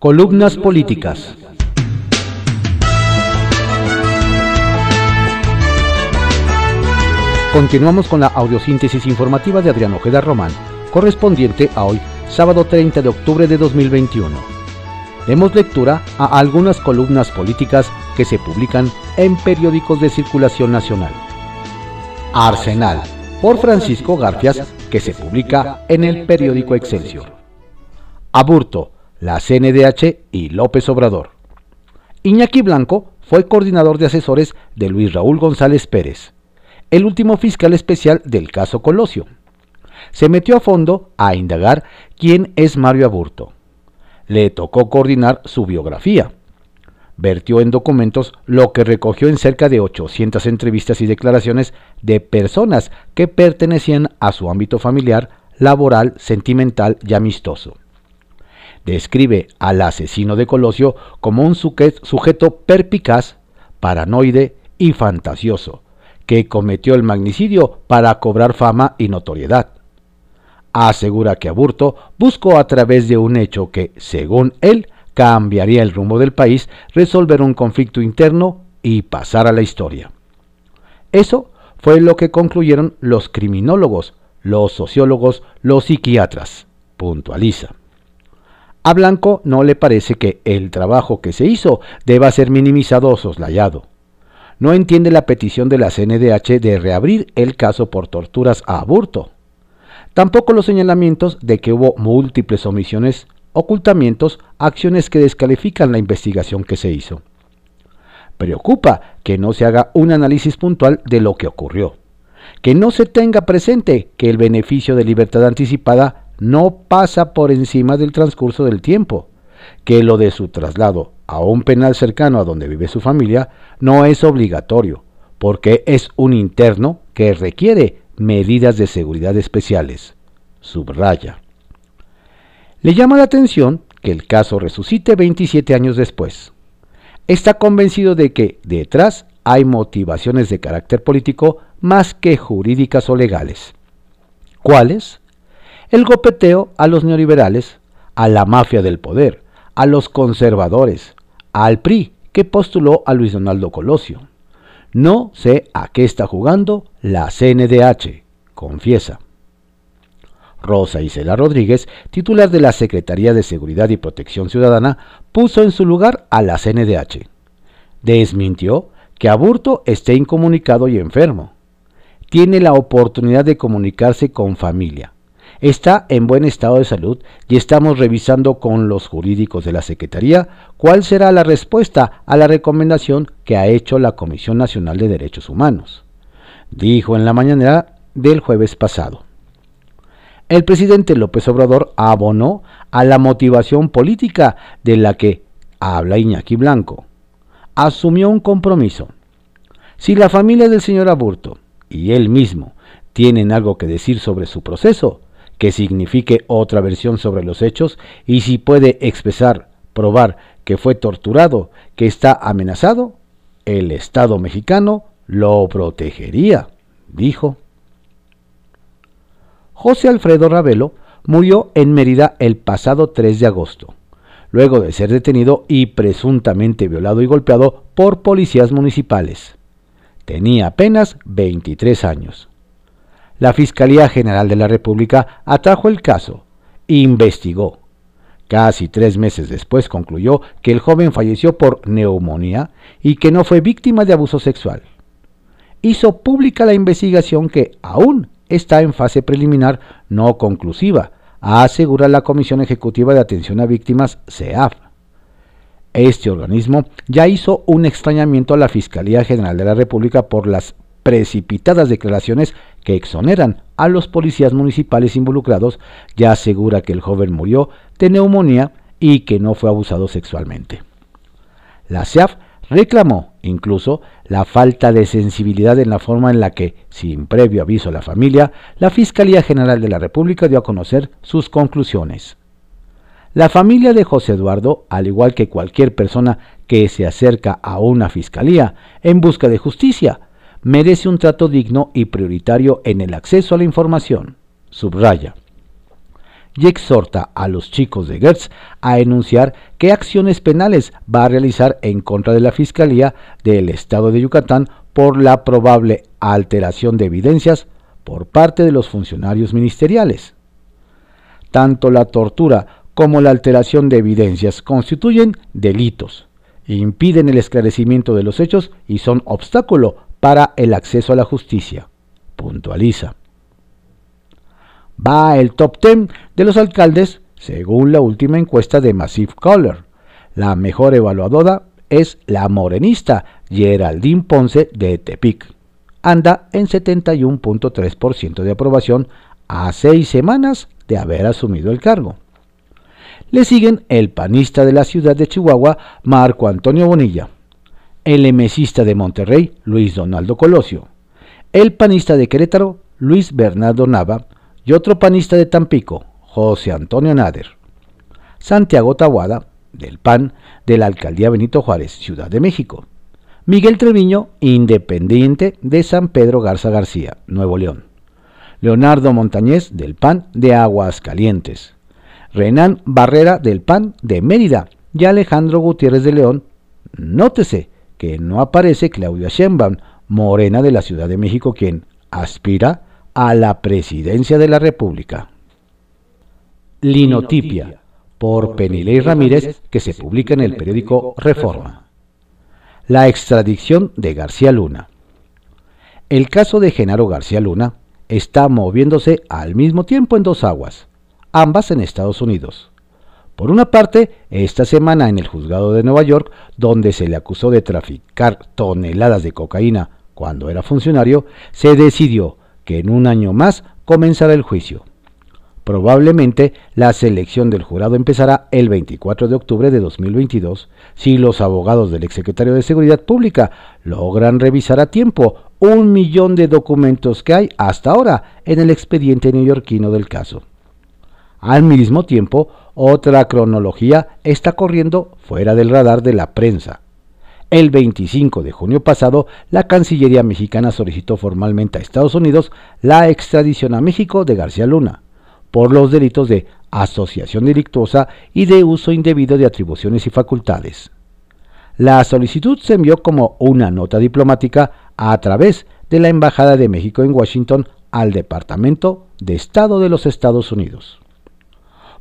Columnas políticas. Continuamos con la audiosíntesis informativa de Adrián Ojeda Román, correspondiente a hoy, sábado 30 de octubre de 2021. Demos lectura a algunas columnas políticas que se publican en periódicos de circulación nacional. Arsenal, por Francisco Garfias, que se publica en el periódico Excelsior. Aburto, la CNDH y López Obrador. Iñaki Blanco fue coordinador de asesores de Luis Raúl González Pérez el último fiscal especial del caso Colosio. Se metió a fondo a indagar quién es Mario Aburto. Le tocó coordinar su biografía. Vertió en documentos lo que recogió en cerca de 800 entrevistas y declaraciones de personas que pertenecían a su ámbito familiar, laboral, sentimental y amistoso. Describe al asesino de Colosio como un sujeto perpicaz, paranoide y fantasioso, que cometió el magnicidio para cobrar fama y notoriedad. Asegura que Aburto buscó a través de un hecho que, según él, cambiaría el rumbo del país, resolver un conflicto interno y pasar a la historia. Eso fue lo que concluyeron los criminólogos, los sociólogos, los psiquiatras, puntualiza. A Blanco no le parece que el trabajo que se hizo deba ser minimizado o soslayado no entiende la petición de la CNDH de reabrir el caso por torturas a aborto. Tampoco los señalamientos de que hubo múltiples omisiones, ocultamientos, acciones que descalifican la investigación que se hizo. Preocupa que no se haga un análisis puntual de lo que ocurrió, que no se tenga presente que el beneficio de libertad anticipada no pasa por encima del transcurso del tiempo, que lo de su traslado a un penal cercano a donde vive su familia no es obligatorio, porque es un interno que requiere medidas de seguridad especiales. Subraya. Le llama la atención que el caso resucite 27 años después. Está convencido de que detrás hay motivaciones de carácter político más que jurídicas o legales. ¿Cuáles? El gopeteo a los neoliberales, a la mafia del poder, a los conservadores, al PRI, que postuló a Luis Donaldo Colosio. No sé a qué está jugando la CNDH, confiesa. Rosa Isela Rodríguez, titular de la Secretaría de Seguridad y Protección Ciudadana, puso en su lugar a la CNDH. Desmintió que Aburto esté incomunicado y enfermo. Tiene la oportunidad de comunicarse con familia, está en buen estado de salud y estamos revisando con los jurídicos de la Secretaría cuál será la respuesta a la recomendación que ha hecho la Comisión Nacional de Derechos Humanos, dijo en la mañanera del jueves pasado. El presidente López Obrador abonó a la motivación política de la que habla Iñaki Blanco. Asumió un compromiso. Si la familia del señor Aburto y él mismo tienen algo que decir sobre su proceso, que signifique otra versión sobre los hechos y si puede expresar, probar que fue torturado, que está amenazado, el Estado mexicano lo protegería, dijo. José Alfredo Ravelo murió en Mérida el pasado 3 de agosto, luego de ser detenido y presuntamente violado y golpeado por policías municipales. Tenía apenas 23 años la Fiscalía General de la República atrajo el caso, investigó. Casi tres meses después concluyó que el joven falleció por neumonía y que no fue víctima de abuso sexual. Hizo pública la investigación que aún está en fase preliminar no conclusiva, asegura la Comisión Ejecutiva de Atención a Víctimas, CEAF. Este organismo ya hizo un extrañamiento a la Fiscalía General de la República por las precipitadas declaraciones que exoneran a los policías municipales involucrados, ya asegura que el joven murió de neumonía y que no fue abusado sexualmente. La CEAF reclamó incluso la falta de sensibilidad en la forma en la que, sin previo aviso a la familia, la Fiscalía General de la República dio a conocer sus conclusiones. La familia de José Eduardo, al igual que cualquier persona que se acerca a una fiscalía en busca de justicia, merece un trato digno y prioritario en el acceso a la información. Subraya. y exhorta a los chicos de Gertz a enunciar qué acciones penales va a realizar en contra de la Fiscalía del Estado de Yucatán por la probable alteración de evidencias por parte de los funcionarios ministeriales. Tanto la tortura como la alteración de evidencias constituyen delitos, impiden el esclarecimiento de los hechos y son obstáculo para el acceso a la justicia, puntualiza. Va el top 10 de los alcaldes según la última encuesta de Massive Caller. La mejor evaluadora es la morenista Geraldine Ponce de Tepic. Anda en 71.3% de aprobación a seis semanas de haber asumido el cargo. Le siguen el panista de la ciudad de Chihuahua, Marco Antonio Bonilla, el emesista de Monterrey, Luis Donaldo Colosio, el panista de Querétaro, Luis Bernardo Nava, y otro panista de Tampico, José Antonio Nader. Santiago Tahuada, del PAN, de la Alcaldía Benito Juárez, Ciudad de México. Miguel Treviño, independiente de San Pedro Garza García, Nuevo León. Leonardo Montañez, del PAN, de Aguascalientes. Renan Barrera, del PAN, de Mérida. Y Alejandro Gutiérrez de León. Nótese que no aparece Claudia Sheinbaum, morena de la Ciudad de México, quien aspira a la presidencia de la República. Linotipia, por Penilei Ramírez, que se publica en el periódico Reforma. La extradición de García Luna. El caso de Genaro García Luna está moviéndose al mismo tiempo en dos aguas, ambas en Estados Unidos. Por una parte, esta semana en el juzgado de Nueva York, donde se le acusó de traficar toneladas de cocaína cuando era funcionario, se decidió que en un año más comenzará el juicio. Probablemente la selección del jurado empezará el 24 de octubre de 2022 si los abogados del exsecretario de Seguridad Pública logran revisar a tiempo un millón de documentos que hay hasta ahora en el expediente neoyorquino del caso. Al mismo tiempo, otra cronología está corriendo fuera del radar de la prensa el 25 de junio pasado, la Cancillería mexicana solicitó formalmente a Estados Unidos la extradición a México de García Luna por los delitos de asociación delictuosa y de uso indebido de atribuciones y facultades. La solicitud se envió como una nota diplomática a través de la Embajada de México en Washington al Departamento de Estado de los Estados Unidos.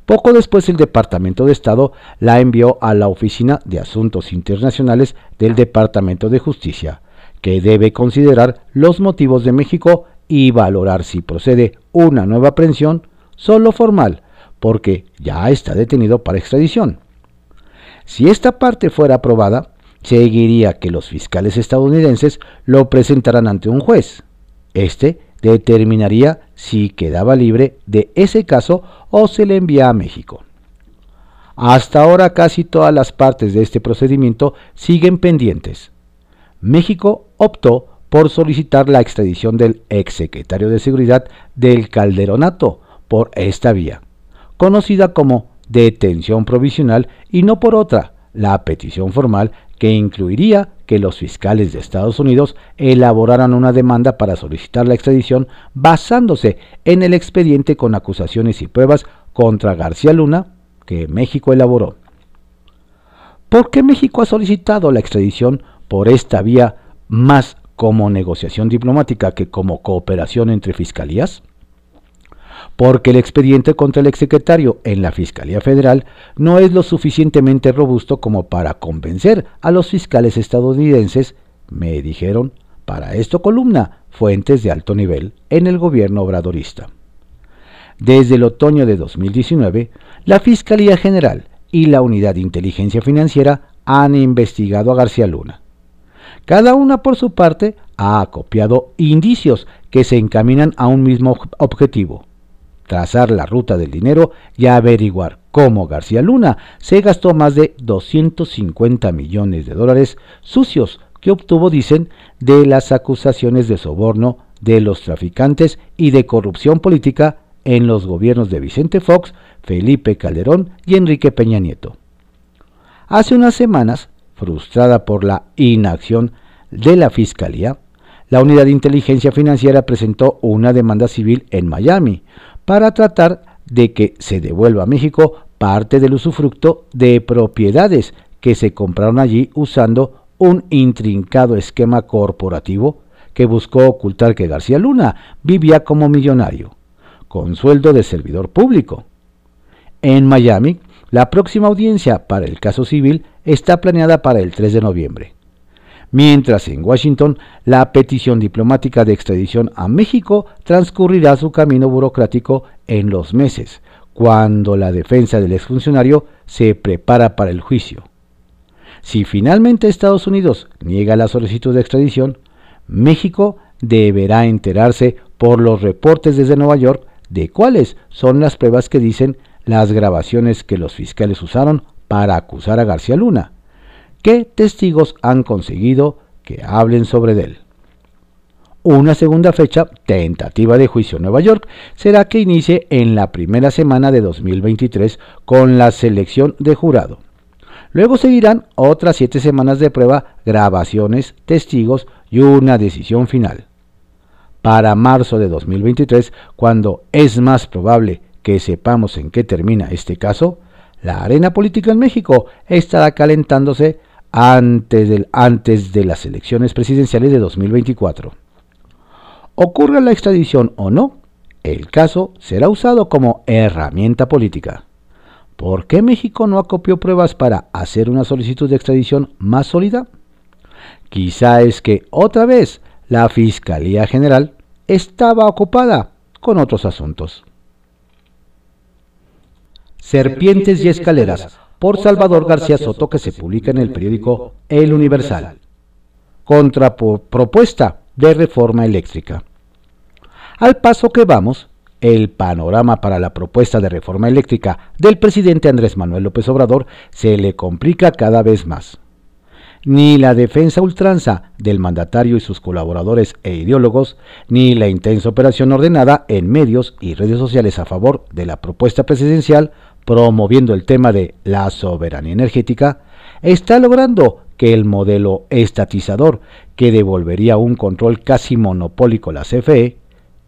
Poco después el Departamento de Estado la envió a la Oficina de Asuntos Internacionales del Departamento de Justicia, que debe considerar los motivos de México y valorar si procede una nueva aprehensión solo formal, porque ya está detenido para extradición. Si esta parte fuera aprobada, seguiría que los fiscales estadounidenses lo presentaran ante un juez. Este determinaría si quedaba libre de ese caso o se le envía a México. Hasta ahora casi todas las partes de este procedimiento siguen pendientes. México optó por solicitar la extradición del exsecretario de Seguridad del Calderonato por esta vía, conocida como detención provisional y no por otra, la petición formal que incluiría que los fiscales de Estados Unidos elaboraran una demanda para solicitar la extradición basándose en el expediente con acusaciones y pruebas contra García Luna que México elaboró. ¿Por qué México ha solicitado la extradición por esta vía más como negociación diplomática que como cooperación entre fiscalías? Porque el expediente contra el exsecretario en la Fiscalía Federal no es lo suficientemente robusto como para convencer a los fiscales estadounidenses, me dijeron, para esto columna, fuentes de alto nivel en el gobierno obradorista. Desde el otoño de 2019, la Fiscalía General y la Unidad de Inteligencia Financiera han investigado a García Luna. Cada una por su parte ha copiado indicios que se encaminan a un mismo objetivo, trazar la ruta del dinero y averiguar cómo García Luna se gastó más de 250 millones de dólares sucios que obtuvo, dicen, de las acusaciones de soborno de los traficantes y de corrupción política en los gobiernos de Vicente Fox, Felipe Calderón y Enrique Peña Nieto. Hace unas semanas, frustrada por la inacción de la Fiscalía, la Unidad de Inteligencia Financiera presentó una demanda civil en Miami para tratar de que se devuelva a México parte del usufructo de propiedades que se compraron allí usando un intrincado esquema corporativo que buscó ocultar que García Luna vivía como millonario, con sueldo de servidor público. En Miami, la próxima audiencia para el caso civil está planeada para el 3 de noviembre, mientras en Washington la petición diplomática de extradición a México transcurrirá su camino burocrático en los meses, cuando la defensa del exfuncionario se prepara para el juicio. Si finalmente Estados Unidos niega la solicitud de extradición, México deberá enterarse por los reportes desde Nueva York de cuáles son las pruebas que dicen las grabaciones que los fiscales usaron para acusar a García Luna. ¿Qué testigos han conseguido que hablen sobre él? Una segunda fecha tentativa de juicio en Nueva York será que inicie en la primera semana de 2023 con la selección de jurado. Luego seguirán otras siete semanas de prueba, grabaciones, testigos y una decisión final. Para marzo de 2023, cuando es más probable que sepamos en qué termina este caso, la arena política en México estará calentándose antes, antes de las elecciones presidenciales de 2024. Ocurra la extradición o no, el caso será usado como herramienta política. ¿Por qué México no acopió pruebas para hacer una solicitud de extradición más sólida? Quizá es que otra vez la Fiscalía General estaba ocupada con otros asuntos. Serpientes y Escaleras, por Salvador García Soto, que se publica en el periódico El Universal. Contrapropuesta de reforma eléctrica. Al paso que vamos, el panorama para la propuesta de reforma eléctrica del presidente Andrés Manuel López Obrador se le complica cada vez más. Ni la defensa ultranza del mandatario y sus colaboradores e ideólogos, ni la intensa operación ordenada en medios y redes sociales a favor de la propuesta presidencial promoviendo el tema de la soberanía energética, está logrando que el modelo estatizador que devolvería un control casi monopólico a la CFE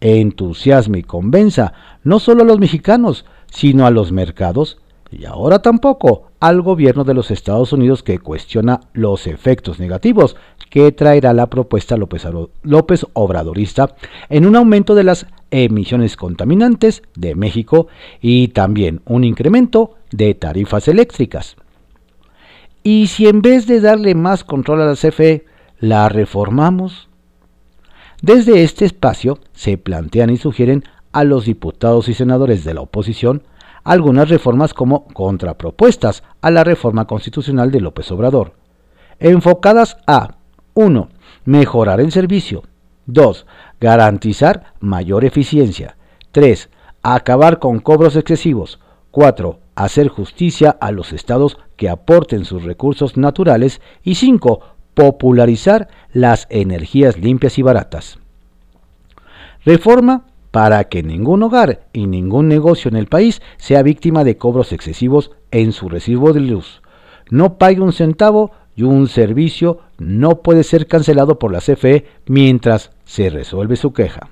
entusiasme y convenza no solo a los mexicanos, sino a los mercados y ahora tampoco al gobierno de los Estados Unidos que cuestiona los efectos negativos que traerá la propuesta López, Obradorista en un aumento de las emisiones contaminantes de México y también un incremento de tarifas eléctricas. Y si en vez de darle más control a la CFE, la reformamos, desde este espacio se plantean y sugieren a los diputados y senadores de la oposición algunas reformas como contrapropuestas a la reforma constitucional de López Obrador, enfocadas a 1. Mejorar el servicio. 2. Garantizar mayor eficiencia. 3. Acabar con cobros excesivos. 4. Hacer justicia a los estados que aporten sus recursos naturales. Y 5 popularizar las energías limpias y baratas. Reforma para que ningún hogar y ningún negocio en el país sea víctima de cobros excesivos en su recibo de luz. No pague un centavo y un servicio no puede ser cancelado por la CFE mientras se resuelve su queja.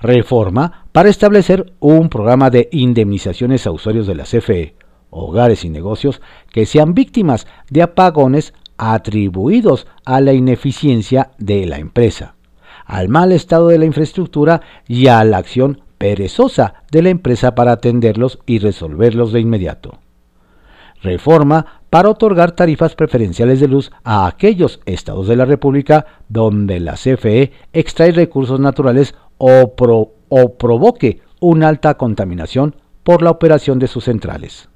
Reforma para establecer un programa de indemnizaciones a usuarios de la CFE, hogares y negocios que sean víctimas de apagones atribuidos a la ineficiencia de la empresa, al mal estado de la infraestructura y a la acción perezosa de la empresa para atenderlos y resolverlos de inmediato. Reforma para otorgar tarifas preferenciales de luz a aquellos estados de la República donde la CFE extrae recursos naturales o, o provoque una alta contaminación por la operación de sus centrales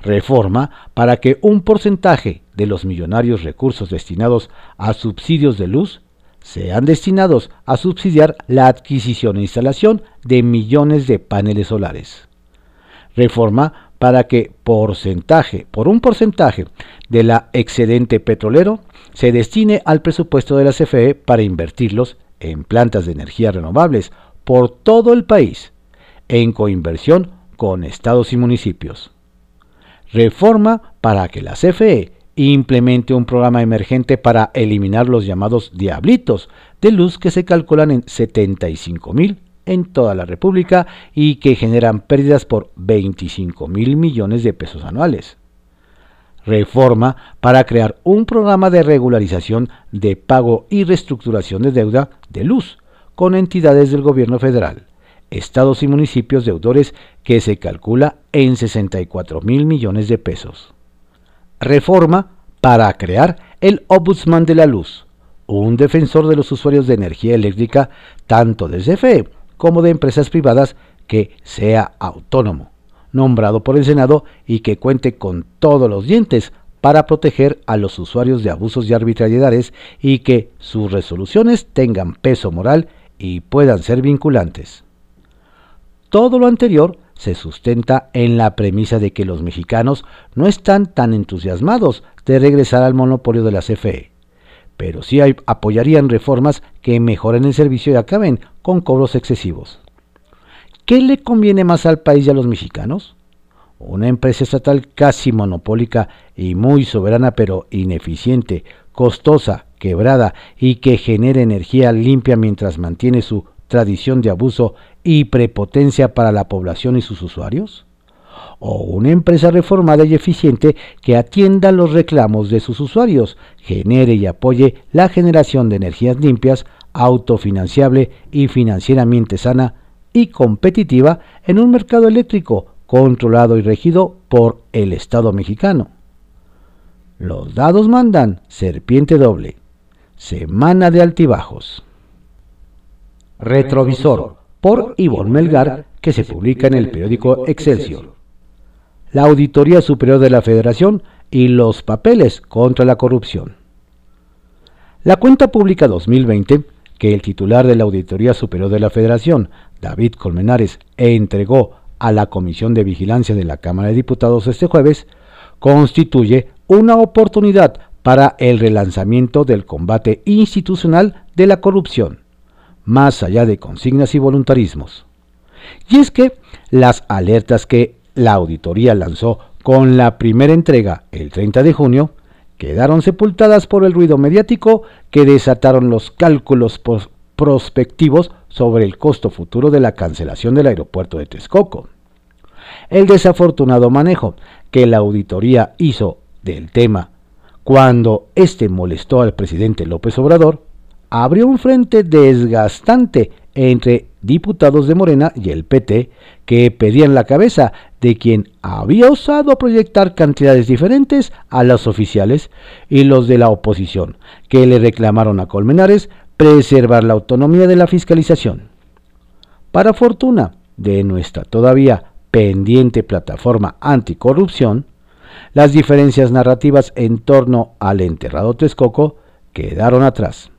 reforma para que un porcentaje de los millonarios recursos destinados a subsidios de luz sean destinados a subsidiar la adquisición e instalación de millones de paneles solares. Reforma para que porcentaje, por un porcentaje de la excedente petrolero se destine al presupuesto de la CFE para invertirlos en plantas de energía renovables por todo el país, en coinversión con estados y municipios reforma para que la CFE implemente un programa emergente para eliminar los llamados diablitos de luz que se calculan en 75 mil en toda la República y que generan pérdidas por 25 mil millones de pesos anuales. Reforma para crear un programa de regularización de pago y reestructuración de deuda de luz con entidades del gobierno federal, estados y municipios deudores que se calcula en 64 mil millones de pesos. Reforma para crear el Ombudsman de la Luz, un defensor de los usuarios de energía eléctrica tanto de CFE como de empresas privadas que sea autónomo, nombrado por el Senado y que cuente con todos los dientes para proteger a los usuarios de abusos y arbitrariedades y que sus resoluciones tengan peso moral y puedan ser vinculantes. Todo lo anterior se sustenta en la premisa de que los mexicanos no están tan entusiasmados de regresar al monopolio de la CFE pero sí apoyarían reformas que mejoren el servicio y acaben con cobros excesivos. ¿Qué le conviene más al país y a los mexicanos? Una empresa estatal casi monopólica y muy soberana pero ineficiente, costosa, quebrada y que genere energía limpia mientras mantiene su tradición de abuso y prepotencia para la población y sus usuarios? o una empresa reformada y eficiente que atienda los reclamos de sus usuarios, genere y apoye la generación de energías limpias, autofinanciable y financieramente sana y competitiva en un mercado eléctrico controlado y regido por el Estado mexicano. Los dados mandan serpiente doble. Semana de altibajos. Retrovisor por Ivonne Melgar que se publica en el periódico Excelsior la Auditoría Superior de la Federación y los papeles contra la corrupción. La cuenta pública 2020, que el titular de la Auditoría Superior de la Federación, David Colmenares, entregó a la Comisión de Vigilancia de la Cámara de Diputados este jueves, constituye una oportunidad para el relanzamiento del combate institucional de la corrupción, más allá de consignas y voluntarismos. Y es que las alertas que la auditoría lanzó con la primera entrega el 30 de junio, quedaron sepultadas por el ruido mediático que desataron los cálculos prospectivos sobre el costo futuro de la cancelación del aeropuerto de Texcoco. El desafortunado manejo que la auditoría hizo del tema cuando éste molestó al presidente López Obrador abrió un frente desgastante entre diputados de Morena y el PT que pedían la cabeza de quien había osado proyectar cantidades diferentes a las oficiales y los de la oposición, que le reclamaron a Colmenares preservar la autonomía de la fiscalización. Para fortuna de nuestra todavía pendiente plataforma anticorrupción, las diferencias narrativas en torno al enterrado Texcoco quedaron atrás.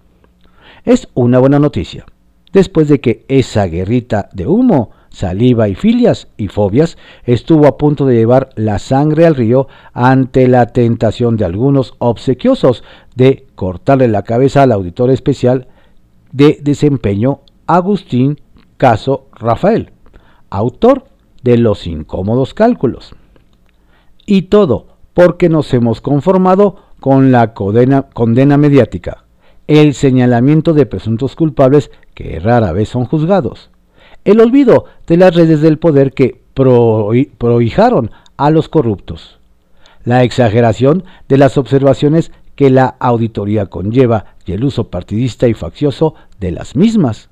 Es una buena noticia después de que esa guerrita de humo, saliva y filias y fobias estuvo a punto de llevar la sangre al río ante la tentación de algunos obsequiosos de cortarle la cabeza al auditor especial de desempeño Agustín Caso Rafael, autor de los incómodos cálculos. Y todo porque nos hemos conformado con la condena, condena mediática el señalamiento de presuntos culpables que rara vez son juzgados, el olvido de las redes del poder que prohijaron a los corruptos, la exageración de las observaciones que la auditoría conlleva y el uso partidista y faccioso de las mismas.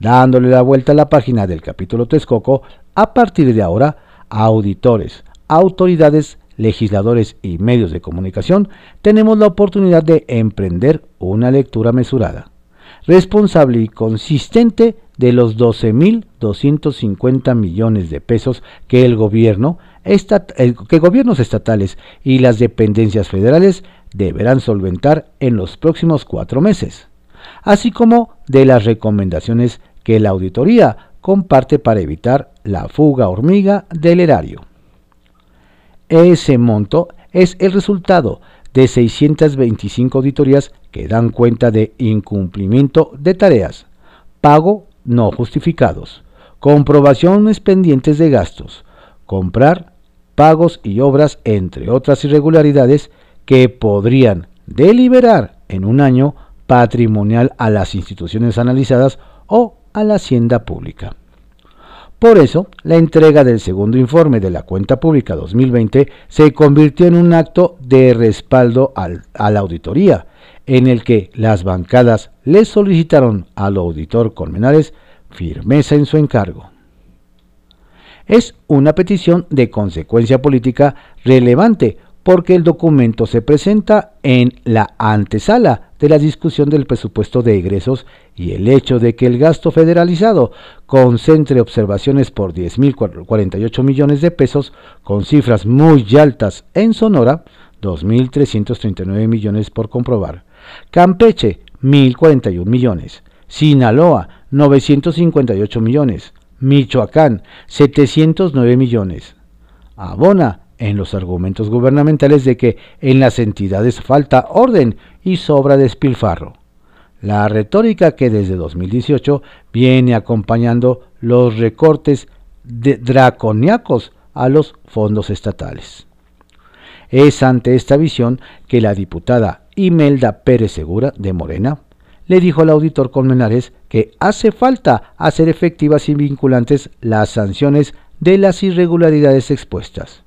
Dándole la vuelta a la página del capítulo Texcoco, a partir de ahora, auditores, autoridades legisladores y medios de comunicación, tenemos la oportunidad de emprender una lectura mesurada, responsable y consistente de los 12.250 millones de pesos que el gobierno, que gobiernos estatales y las dependencias federales deberán solventar en los próximos cuatro meses, así como de las recomendaciones que la auditoría comparte para evitar la fuga hormiga del erario. Ese monto es el resultado de 625 auditorías que dan cuenta de incumplimiento de tareas, pago no justificados, comprobaciones pendientes de gastos, comprar, pagos y obras, entre otras irregularidades que podrían deliberar en un año patrimonial a las instituciones analizadas o a la hacienda pública. Por eso, la entrega del segundo informe de la cuenta pública 2020 se convirtió en un acto de respaldo a la auditoría, en el que las bancadas le solicitaron al auditor Colmenares firmeza en su encargo. Es una petición de consecuencia política relevante porque el documento se presenta en la antesala de la discusión del presupuesto de egresos y el hecho de que el gasto federalizado concentre observaciones por 10.048 millones de pesos con cifras muy altas en Sonora, 2.339 millones por comprobar, Campeche, 1.041 millones, Sinaloa, 958 millones, Michoacán, 709 millones, Abona, en los argumentos gubernamentales de que en las entidades falta orden y sobra despilfarro. La retórica que desde 2018 viene acompañando los recortes draconiacos a los fondos estatales. Es ante esta visión que la diputada Imelda Pérez Segura de Morena le dijo al auditor Colmenares que hace falta hacer efectivas y vinculantes las sanciones de las irregularidades expuestas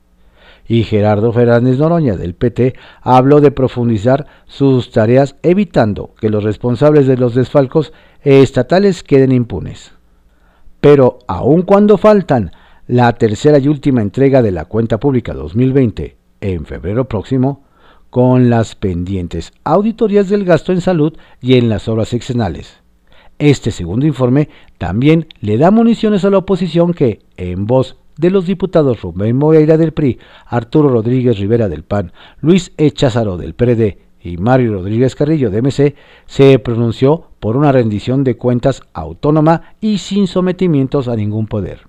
y Gerardo Fernández Noroña del PT habló de profundizar sus tareas evitando que los responsables de los desfalcos estatales queden impunes. Pero aun cuando faltan la tercera y última entrega de la cuenta pública 2020 en febrero próximo, con las pendientes auditorías del gasto en salud y en las obras exenales. Este segundo informe también le da municiones a la oposición que, en voz de los diputados Rubén Moreira del PRI, Arturo Rodríguez Rivera del PAN, Luis E. Cházaro del PRD y Mario Rodríguez Carrillo de MC, se pronunció por una rendición de cuentas autónoma y sin sometimientos a ningún poder.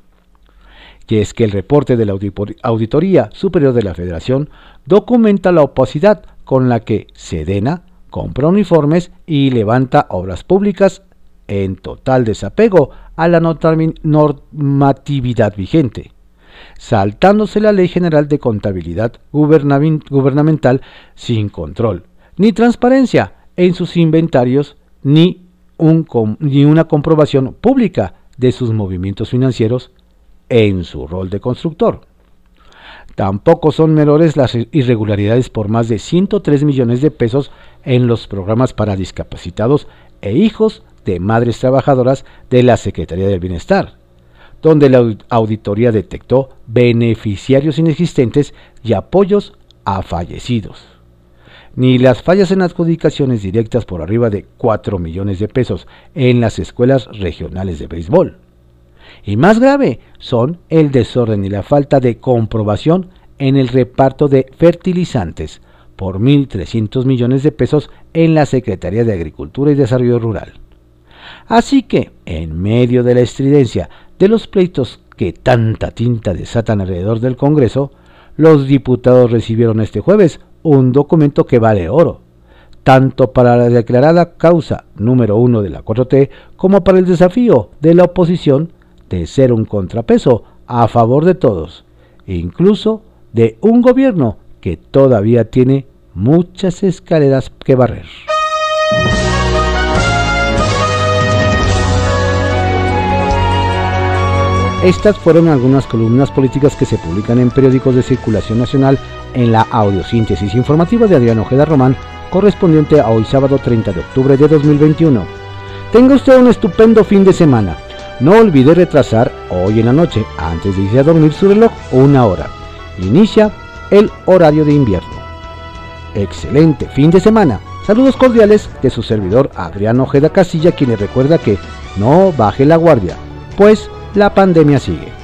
Y es que el reporte de la Auditoría Superior de la Federación documenta la opacidad con la que Sedena compra uniformes y levanta obras públicas en total desapego a la normatividad vigente saltándose la Ley General de Contabilidad Gubernamental sin control, ni transparencia en sus inventarios, ni, una comprobación pública de sus movimientos financieros en su rol de constructor. Tampoco son menores las irregularidades por más de 103 millones de pesos en los programas para discapacitados e hijos de madres trabajadoras de la Secretaría del Bienestar, donde la auditoría detectó beneficiarios inexistentes y apoyos a fallecidos. Ni las fallas en adjudicaciones directas por arriba de 4 millones de pesos en las escuelas regionales de béisbol. Y más grave son el desorden y la falta de comprobación en el reparto de fertilizantes por 1.300 millones de pesos en la Secretaría de Agricultura y Desarrollo Rural. Así que, en medio de la estridencia de los pleitos que tanta tinta desatan alrededor del Congreso, los diputados recibieron este jueves un documento que vale oro, tanto para la declarada causa número uno de la 4T como para el desafío de la oposición de ser un contrapeso a favor de todos, incluso de un gobierno que todavía tiene muchas escaleras que barrer. Estas fueron algunas columnas políticas que se publican en periódicos de circulación nacional en la audiosíntesis informativa de Adrián Ojeda Román, correspondiente a hoy sábado 30 de octubre de 2021. Tenga usted un estupendo fin de semana. No olvide retrasar hoy en la noche, antes de irse a dormir su reloj, una hora. Inicia el horario de invierno. Excelente fin de semana. Saludos cordiales de su servidor Adrián Ojeda Casilla, quien le recuerda que no baje la guardia, pues la pandemia sigue.